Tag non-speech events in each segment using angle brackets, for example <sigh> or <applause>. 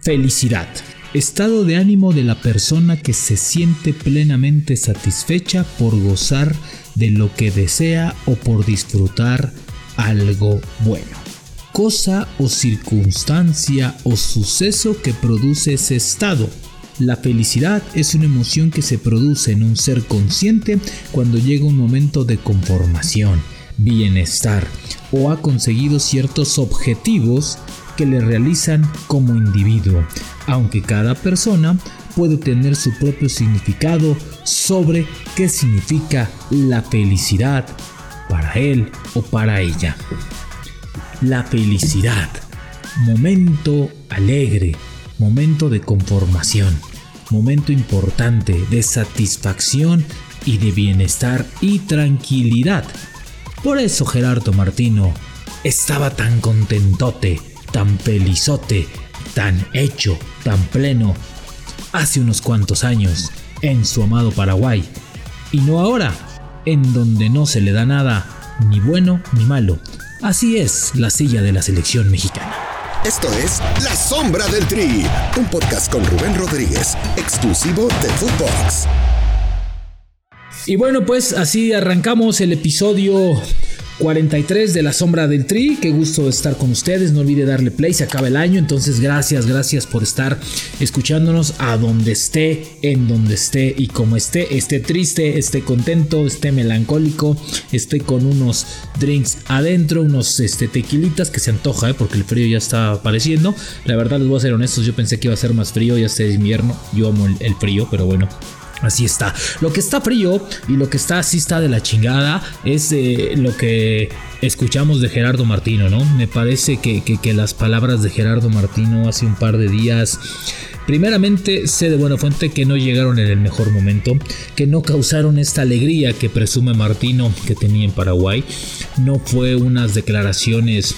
Felicidad. Estado de ánimo de la persona que se siente plenamente satisfecha por gozar de lo que desea o por disfrutar algo bueno. Cosa o circunstancia o suceso que produce ese estado. La felicidad es una emoción que se produce en un ser consciente cuando llega un momento de conformación, bienestar o ha conseguido ciertos objetivos que le realizan como individuo, aunque cada persona puede tener su propio significado sobre qué significa la felicidad para él o para ella. La felicidad, momento alegre, momento de conformación, momento importante de satisfacción y de bienestar y tranquilidad. Por eso Gerardo Martino estaba tan contentote tan felizote, tan hecho, tan pleno, hace unos cuantos años, en su amado Paraguay, y no ahora, en donde no se le da nada, ni bueno ni malo. Así es la silla de la selección mexicana. Esto es La Sombra del Tri, un podcast con Rubén Rodríguez, exclusivo de Footbox. Y bueno, pues así arrancamos el episodio 43 de la sombra del tri. Qué gusto estar con ustedes. No olvide darle play. Se acaba el año. Entonces, gracias, gracias por estar escuchándonos a donde esté, en donde esté y como esté. Esté triste, esté contento, esté melancólico, esté con unos drinks adentro, unos este, tequilitas que se antoja, ¿eh? porque el frío ya está apareciendo. La verdad, les voy a ser honestos. Yo pensé que iba a ser más frío. Ya este invierno. Yo amo el frío, pero bueno. Así está. Lo que está frío y lo que está así está de la chingada es eh, lo que escuchamos de Gerardo Martino, ¿no? Me parece que, que, las palabras de Gerardo Martino hace un par de días Primeramente, sé de buena fuente que no llegaron en el mejor momento, que no causaron esta alegría que presume Martino que tenía en Paraguay. No fue unas declaraciones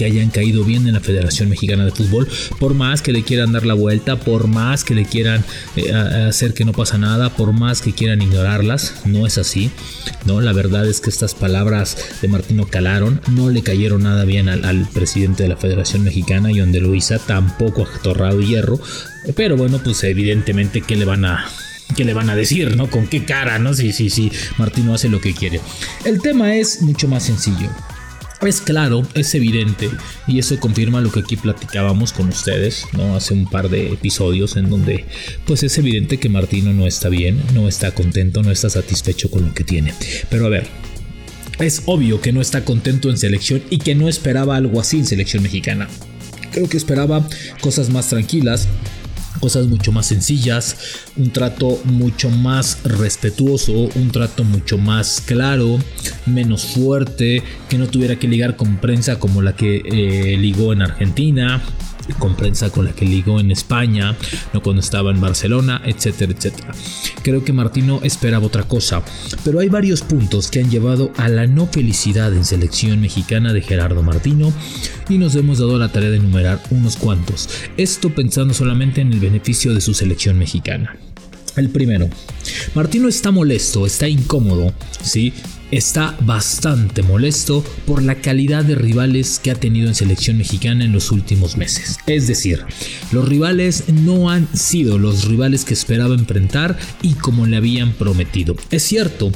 que hayan caído bien en la Federación Mexicana de Fútbol, por más que le quieran dar la vuelta, por más que le quieran eh, hacer que no pasa nada, por más que quieran ignorarlas, no es así, ¿no? La verdad es que estas palabras de Martino calaron, no le cayeron nada bien al, presidente de la Federación Mexicana, John de Luisa, tampoco a Torrado Hierro, pero bueno, pues evidentemente que le van a ¿Qué le van a decir, no? ¿Con qué cara, no? Sí, sí, sí, Martino hace lo que quiere. El tema es mucho más sencillo. Es claro, es evidente, y eso confirma lo que aquí platicábamos con ustedes, ¿no? Hace un par de episodios en donde, pues es evidente que Martino no está bien, no está contento, no está satisfecho con lo que tiene. Pero a ver, es obvio que no está contento en selección y que no esperaba algo así en selección mexicana. Creo que esperaba cosas más tranquilas, cosas mucho más sencillas, un trato mucho más respetuoso, un trato mucho más claro, menos fuerte, que no tuviera que ligar con prensa como la que eh, ligó en Argentina, con prensa con la que ligó en España, no cuando estaba en Barcelona, etcétera, etcétera. Creo que Martino esperaba otra cosa, pero hay varios puntos que han llevado a la no felicidad en selección mexicana de Gerardo Martino y nos hemos dado la tarea de enumerar unos cuantos, esto pensando solamente en el beneficio de su selección mexicana. El primero, Martino está molesto, está incómodo, ¿sí? Está bastante molesto por la calidad de rivales que ha tenido en selección mexicana en los últimos meses. Es decir, los rivales no han sido los rivales que esperaba enfrentar y como le habían prometido. Es cierto,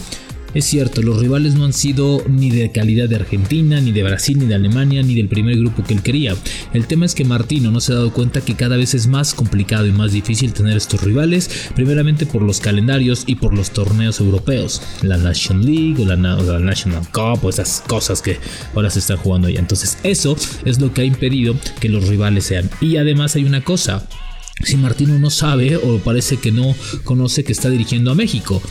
es cierto, los rivales no han sido ni de calidad de Argentina, ni de Brasil, ni de Alemania, ni del primer grupo que él quería. El tema es que Martino no se ha dado cuenta que cada vez es más complicado y más difícil tener estos rivales, primeramente por los calendarios y por los torneos europeos, la National League o la, National Cup o esas cosas que ahora se están jugando ya. Entonces eso es lo que ha impedido que los rivales sean. Y además hay una cosa, si Martino no sabe o parece que no conoce que está dirigiendo a México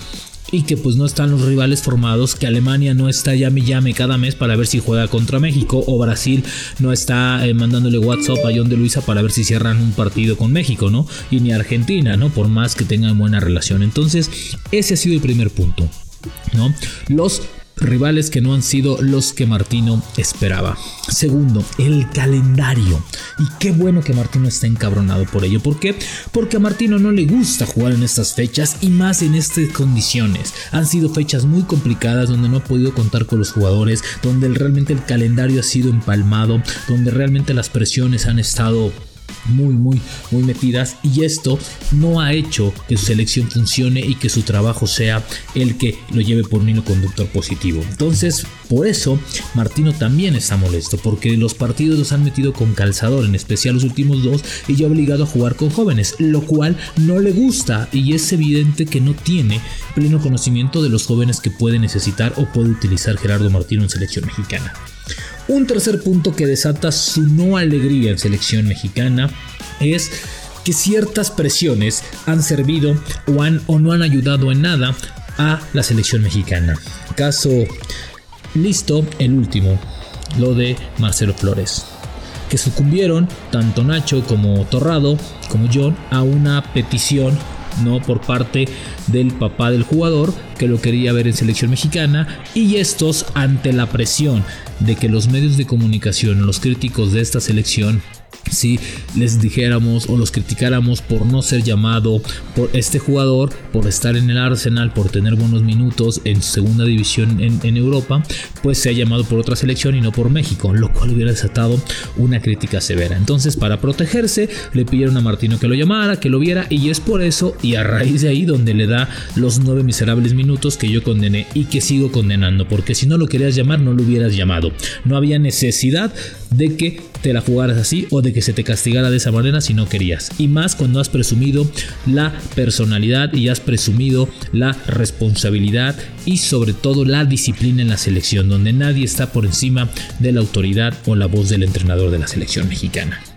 y que pues no están los rivales formados, que Alemania no está llame llame cada mes para ver si juega contra México o Brasil no está eh, mandándole WhatsApp a John de Luisa para ver si cierran un partido con México, ¿no? Y ni Argentina, ¿no? Por más que tengan buena relación. Entonces, ese ha sido el primer punto. ¿no? Los rivales que no han sido los que Martino esperaba. Segundo, el calendario. Y qué bueno que Martino está encabronado por ello. ¿Por qué? Porque a Martino no le gusta jugar en estas fechas y más en estas condiciones. Han sido fechas muy complicadas donde no ha podido contar con los jugadores, donde realmente el calendario ha sido empalmado, donde realmente las presiones han estado muy, muy, muy metidas y esto no ha hecho que su selección funcione y que su trabajo sea el que lo lleve por un hilo conductor positivo. Entonces, por eso, Martino también está molesto, porque los partidos los han metido con calzador, en especial los últimos dos, y ya obligado a jugar con jóvenes, lo cual no le gusta y es evidente que no tiene pleno conocimiento de los jóvenes que puede necesitar o puede utilizar Gerardo Martino en selección mexicana. Un tercer punto que desata su no alegría en selección mexicana es que ciertas presiones han servido o, han, o no han ayudado en nada a la selección mexicana. Caso listo, el último, lo de Marcelo Flores. Que sucumbieron tanto Nacho como Torrado como John a una petición no por parte del papá del jugador que lo quería ver en selección mexicana y estos ante la presión de que los medios de comunicación, los críticos de esta selección si les dijéramos o los criticáramos por no ser llamado por este jugador, por estar en el Arsenal, por tener buenos minutos en segunda división en, Europa, pues se ha llamado por otra selección y no por México, lo cual hubiera desatado una crítica severa. Entonces, para protegerse, le pidieron a Martino que lo llamara, que lo viera, y es por eso y a raíz de ahí donde le da los nueve miserables minutos que yo condené y que sigo condenando, porque si no lo querías llamar, no lo hubieras llamado. No había necesidad de que te la jugaras así o de que se te castigara de esa manera si no querías. Y más cuando has presumido la personalidad y has presumido la responsabilidad y sobre todo la disciplina en la selección, donde nadie está por encima de la autoridad o la voz del entrenador de la selección mexicana.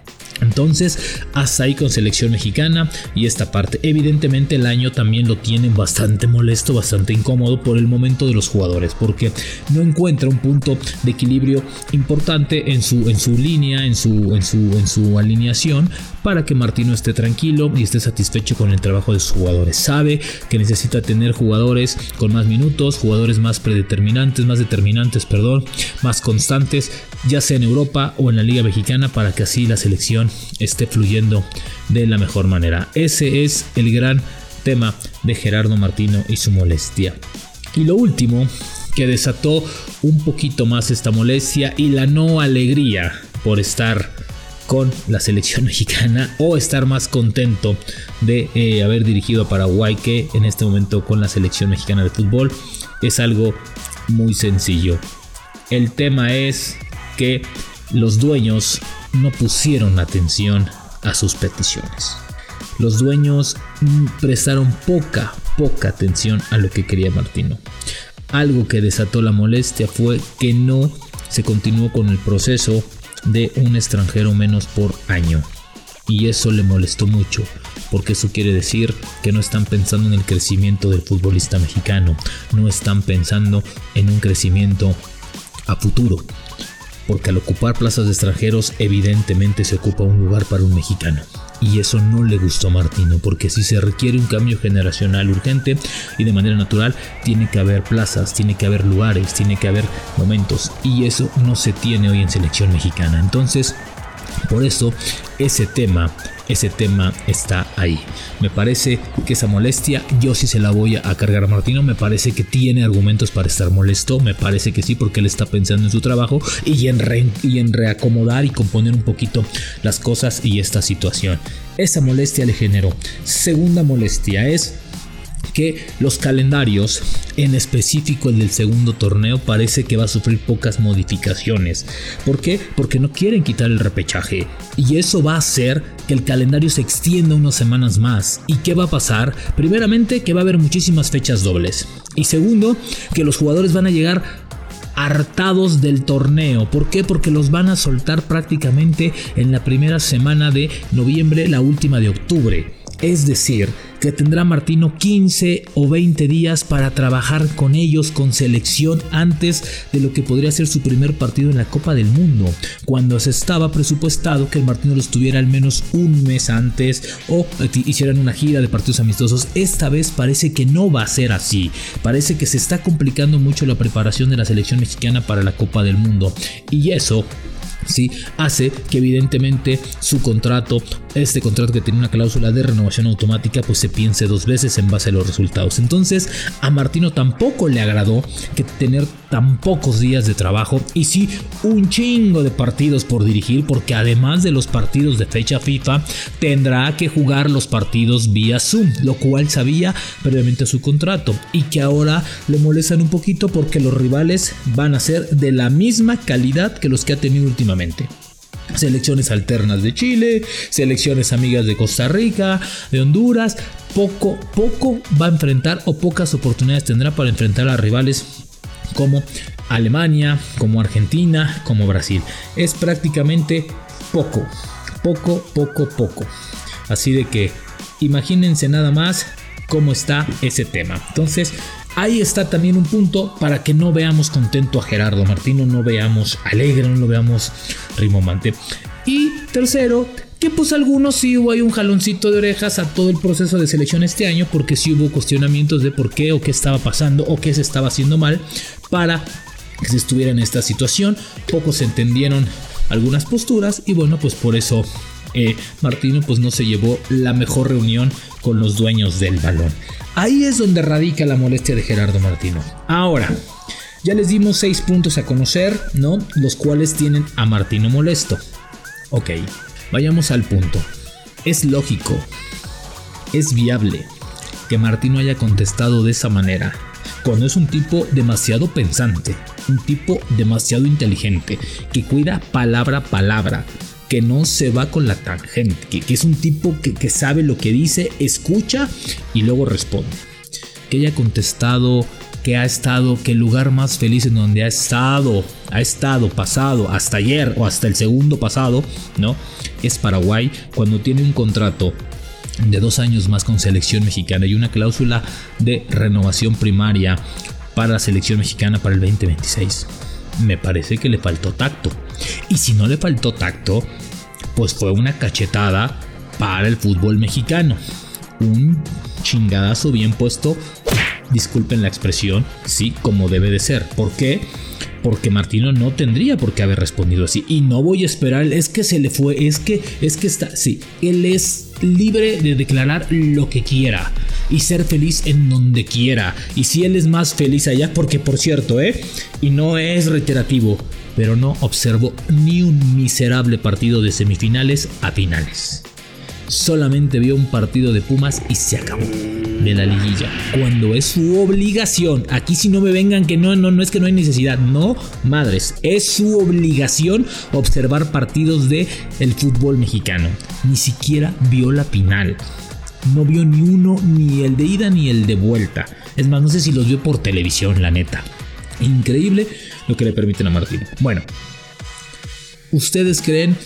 Entonces, hasta ahí con selección mexicana y esta parte. Evidentemente el año también lo tienen bastante molesto, bastante incómodo por el momento de los jugadores, porque no encuentra un punto de equilibrio importante en su, en su línea, en su, en, su, en su alineación, para que Martino esté tranquilo y esté satisfecho con el trabajo de sus jugadores. Sabe que necesita tener jugadores con más minutos, jugadores más predeterminantes, más determinantes, perdón, más constantes, ya sea en Europa o en la Liga Mexicana, para que así la selección esté fluyendo de la mejor manera. Ese es el gran tema de Gerardo Martino y su molestia. Y lo último que desató un poquito más esta molestia y la no alegría por estar con la selección <laughs> mexicana o estar más contento de eh, haber dirigido a Paraguay que en este momento con la selección mexicana de fútbol es algo muy sencillo. El tema es que los dueños no pusieron atención a sus peticiones. Los dueños prestaron poca, poca atención a lo que quería Martino. Algo que desató la molestia fue que no se continuó con el proceso de un extranjero menos por año. Y eso le molestó mucho, porque eso quiere decir que no están pensando en el crecimiento del futbolista mexicano, no están pensando en un crecimiento a futuro, porque al ocupar plazas de extranjeros evidentemente se ocupa un lugar para un mexicano. Y eso no le gustó a Martino, porque si se requiere un cambio generacional urgente y de manera natural, tiene que haber plazas, tiene que haber lugares, tiene que haber momentos. Y eso no se tiene hoy en selección mexicana. Entonces, por eso ese tema, ese tema está ahí. Me parece que esa molestia yo sí se la voy a cargar a Martino. Me parece que tiene argumentos para estar molesto. Me parece que sí porque él está pensando en su trabajo y en, y en reacomodar y componer un poquito las cosas y esta situación. Esa molestia le generó. Segunda molestia es que los calendarios, en específico el del segundo torneo, parece que va a sufrir pocas modificaciones. ¿Por qué? Porque no quieren quitar el repechaje. Y eso va a hacer que el calendario se extienda unas semanas más. ¿Y qué va a pasar? Primeramente, que va a haber muchísimas fechas dobles. Y segundo, que los jugadores van a llegar hartados del torneo. ¿Por qué? Porque los van a soltar prácticamente en la primera semana de noviembre, la última de octubre. Es decir, que tendrá Martino 15 o 20 días para trabajar con ellos con selección antes de lo que podría ser su primer partido en la Copa del Mundo, cuando se estaba presupuestado que el Martino lo estuviera al menos un mes antes o hicieran una gira de partidos amistosos. Esta vez parece que no va a ser así. Parece que se está complicando mucho la preparación de la selección mexicana para la Copa del Mundo y eso ¿sí? hace que evidentemente su contrato este contrato que tiene una cláusula de renovación automática, pues se piense dos veces en base a los resultados. Entonces, a Martino tampoco le agradó que tener tan pocos días de trabajo y sí un chingo de partidos por dirigir, porque además de los partidos de fecha FIFA, tendrá que jugar los partidos vía Zoom, lo cual sabía previamente su contrato y que ahora le molestan un poquito porque los rivales van a ser de la misma calidad que los que ha tenido últimamente selecciones alternas de Chile, selecciones amigas de Costa Rica, de Honduras. Poco, poco va a enfrentar o pocas oportunidades tendrá para enfrentar a rivales como Alemania, como Argentina, como Brasil. Es prácticamente poco, poco, poco, poco. Así de que imagínense nada más cómo está ese tema. Entonces, Ahí está también un punto para que no veamos contento a Gerardo Martino, no veamos alegre, no lo veamos rimomante. Y tercero, que pues algunos sí hubo ahí un jaloncito de orejas a todo el proceso de selección este año porque sí hubo cuestionamientos de por qué o qué estaba pasando o qué se estaba haciendo mal para que se estuviera en esta situación. Pocos entendieron algunas posturas y bueno pues por eso eh, Martino pues no se llevó la mejor reunión con los dueños del balón. Ahí es donde radica la molestia de Gerardo Martino. Ahora, ya les dimos seis puntos a conocer, ¿no? Los cuales tienen a Martino molesto. Ok, vayamos al punto. Es lógico, es viable que Martino haya contestado de esa manera, cuando es un tipo demasiado pensante, un tipo demasiado inteligente, que cuida palabra a palabra, que no se va con la tangente, que, es un tipo que, sabe lo que dice, escucha y luego responde. Que haya contestado que ha estado, que el lugar más feliz en donde ha estado, ha estado pasado hasta ayer o hasta el segundo pasado, ¿no? Es Paraguay cuando tiene un contrato de dos años más con selección mexicana y una cláusula de renovación primaria para la selección mexicana para el 2026 me parece que le faltó tacto. Y si no le faltó tacto, pues fue una cachetada para el fútbol mexicano. Un chingadazo bien puesto. Disculpen la expresión, sí, como debe de ser. ¿Por qué? Porque Martino no tendría por qué haber respondido así. Y no voy a esperar, es que se le fue, es que, es que está, sí, él es libre de declarar lo que quiera y ser feliz en donde quiera. Y si él es más feliz allá, porque por cierto, ¿eh? Y no es reiterativo, pero no observo ni un miserable partido de semifinales a finales. Solamente vio un partido de Pumas y se acabó de la liguilla. Cuando es su obligación. Aquí si no me vengan que no, no, no es que no hay necesidad. No, madres. Es su obligación observar partidos de fútbol mexicano. Ni siquiera vio la final no vio ni uno, ni el de ida ni el de vuelta. Es más, no sé si los vio por televisión, la neta. Increíble lo que le permiten a Martín. Bueno, ¿ustedes creen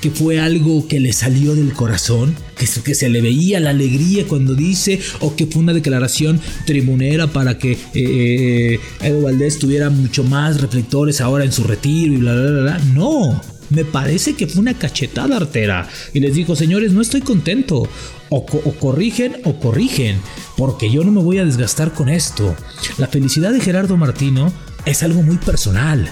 que fue algo que le salió del corazón? Que, que se le veía la alegría cuando dice, o que fue una declaración tribunera para que eh, Evo Valdés tuviera mucho más reflectores ahora en su retiro y bla, bla, bla, bla. No. Me parece que fue una cachetada artera. Y les dijo, señores, no estoy contento. O, corrigen o corrigen. Porque yo no me voy a desgastar con esto. La felicidad de Gerardo Martino es algo muy personal.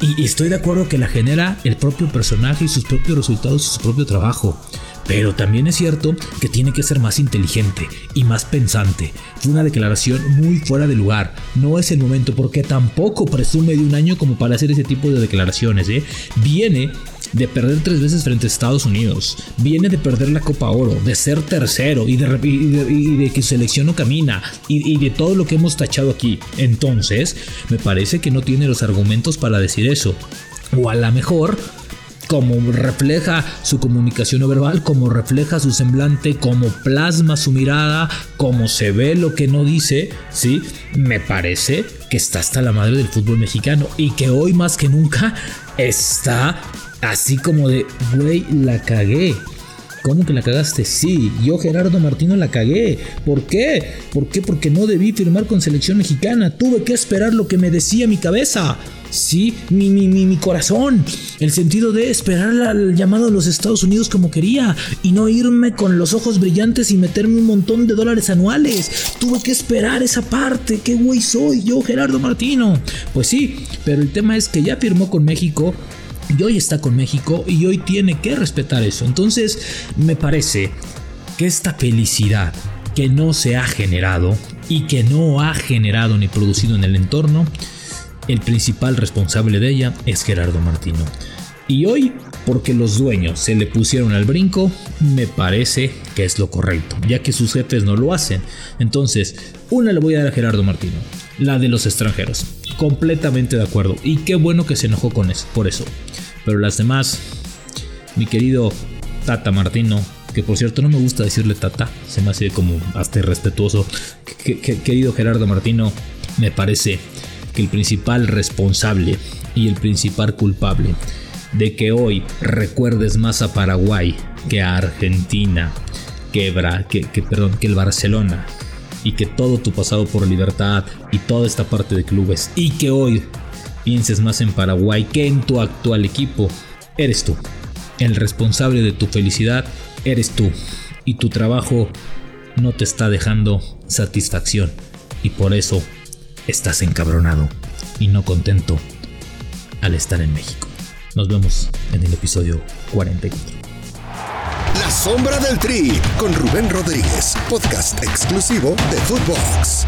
Y, estoy de acuerdo que la genera el propio personaje y sus propios resultados y su propio trabajo. Pero también es cierto que tiene que ser más inteligente y más pensante. Fue una declaración muy fuera de lugar. No es el momento porque tampoco presume de un año como para hacer ese tipo de declaraciones. ¿eh? Viene de perder tres veces frente a Estados Unidos, viene de perder la Copa Oro, de ser tercero y de, que su selección no camina y, de todo lo que hemos tachado aquí. Entonces, me parece que no tiene los argumentos para decir eso. O a lo mejor como refleja su comunicación no verbal, como refleja su semblante, como plasma su mirada, como se ve lo que no dice, ¿sí? Me parece que está hasta la madre del fútbol mexicano y que hoy más que nunca está así como de, güey, la cagué. ¿Cómo que la cagaste? Sí, yo Gerardo Martino la cagué. ¿Por qué? ¿Por qué? Porque no debí firmar con selección mexicana. Tuve que esperar lo que me decía mi cabeza. Sí, mi, mi, mi, mi corazón. El sentido de esperar al llamado de los Estados Unidos como quería y no irme con los ojos brillantes y meterme un montón de dólares anuales. Tuve que esperar esa parte. ¿Qué güey soy yo, Gerardo Martino? Pues sí, pero el tema es que ya firmó con México Hoy está con México y hoy tiene que respetar eso. Entonces me parece que esta felicidad que no se ha generado y que no ha generado ni producido en el entorno, el principal responsable de ella es Gerardo Martino. Y hoy, porque los dueños se le pusieron al brinco, me parece que es lo correcto, ya que sus jefes no lo hacen. Entonces, una le voy a dar a Gerardo Martino, la de los extranjeros. Completamente de acuerdo. Y qué bueno que se enojó con eso, por eso. Pero las demás, mi querido Tata Martino, que por cierto no me gusta decirle Tata, se me hace como hasta irrespetuoso. querido Gerardo Martino, me parece que el principal responsable y el principal culpable de que hoy recuerdes más a Paraguay que a Argentina, que, que, perdón, que el Barcelona, y que todo tu pasado por libertad y toda esta parte de clubes, y que hoy pienses más en Paraguay que en tu actual equipo, eres tú. El responsable de tu felicidad eres tú, y tu trabajo no te está dejando satisfacción, y por eso estás encabronado y no contento al estar en México. Nos vemos en el episodio 44. La sombra del tri con Rubén Rodríguez, podcast exclusivo de Footbox.